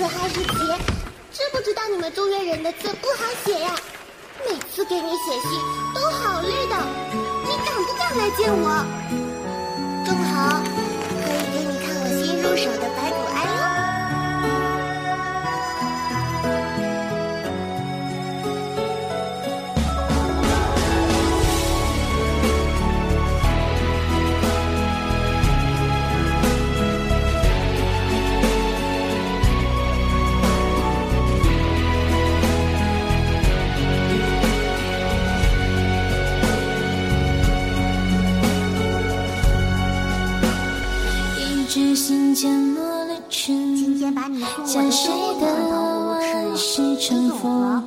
子哈士奇，知不知道你们中原人的字不好写呀？每次给你写信都好累的，你敢不敢来见我？正好可以给你看我新入手的白骨埃哟。一只心渐落了尘，今天把你送我的像谁的最后一碗糖我吃了，往事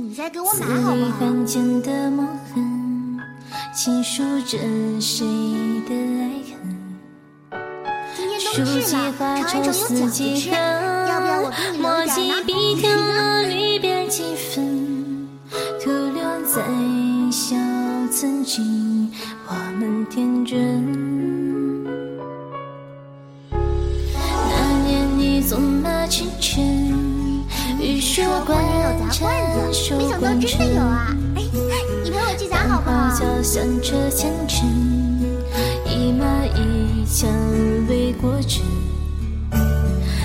你再给我字买好不里好？行间的墨痕，倾诉着谁的爱恨。今天书冬至记了，花长安愁城有饺子四季吃，要不要我给你留墨点罐战，子，收没想到真的有。啊！哎，你陪我去砸好不好？交响着前尘，一马一枪为国争。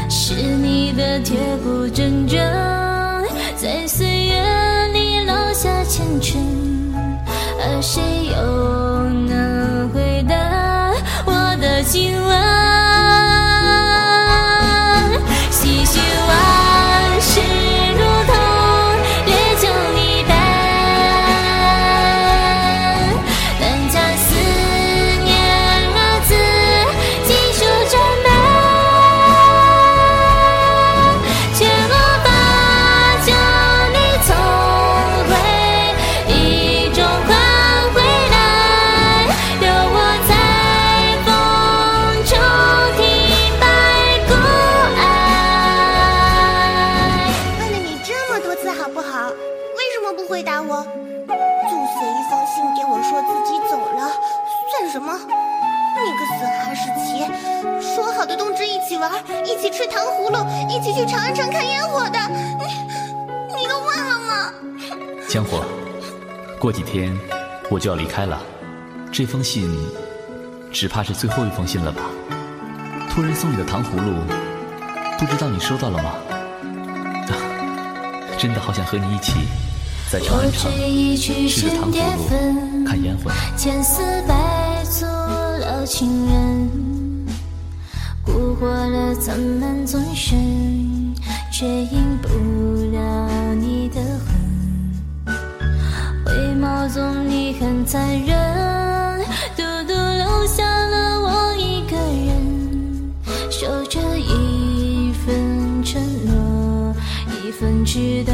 是你的铁骨铮铮，在岁月里烙下前尘，而谁又能回答我的亲吻？起吃糖葫芦，一起去长安城看烟火的，你你都忘了吗？江火，过几天我就要离开了，这封信只怕是最后一封信了吧？托人送你的糖葫芦，不知道你收到了吗？真的好想和你一起在长安城吃着糖葫芦，看烟火。千丝百情人，蛊惑了咱们纵身，却赢不了你的魂。回眸中你很残忍，独独留下了我一个人，守着一份承诺，一份值得。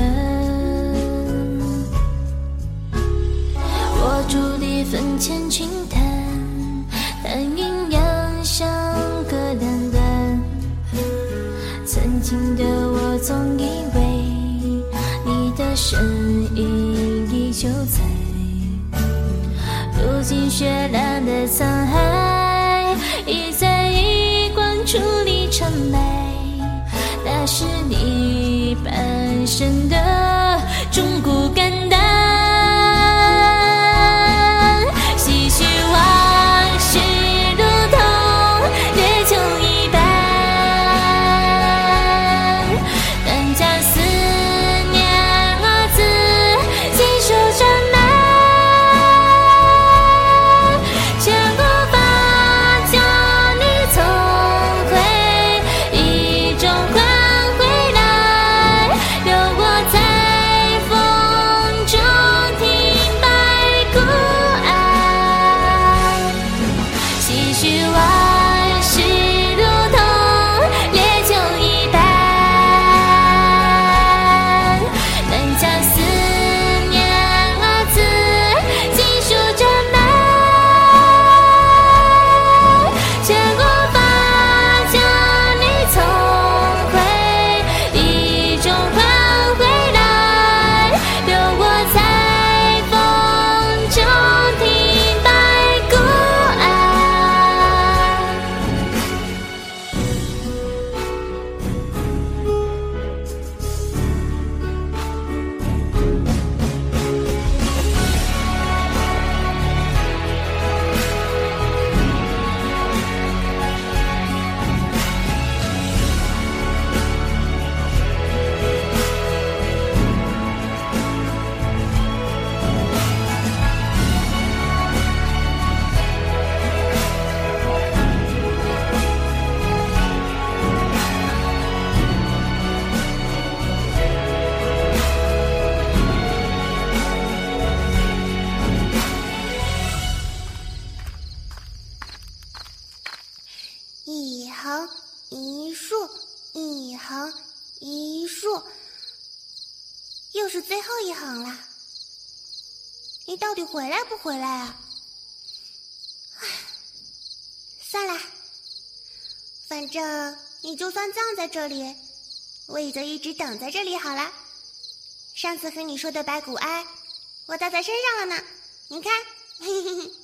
我伫立坟前轻叹，曾经的我总以为你的身影依旧在，如今雪蓝的沧海，一再一光处理尘埋。那是你半生的一竖，又是最后一行了。你到底回来不回来啊？算了，反正你就算葬在这里，我也就一直等在这里好了。上次和你说的白骨哀，我带在身上了呢，你看。嘿嘿嘿。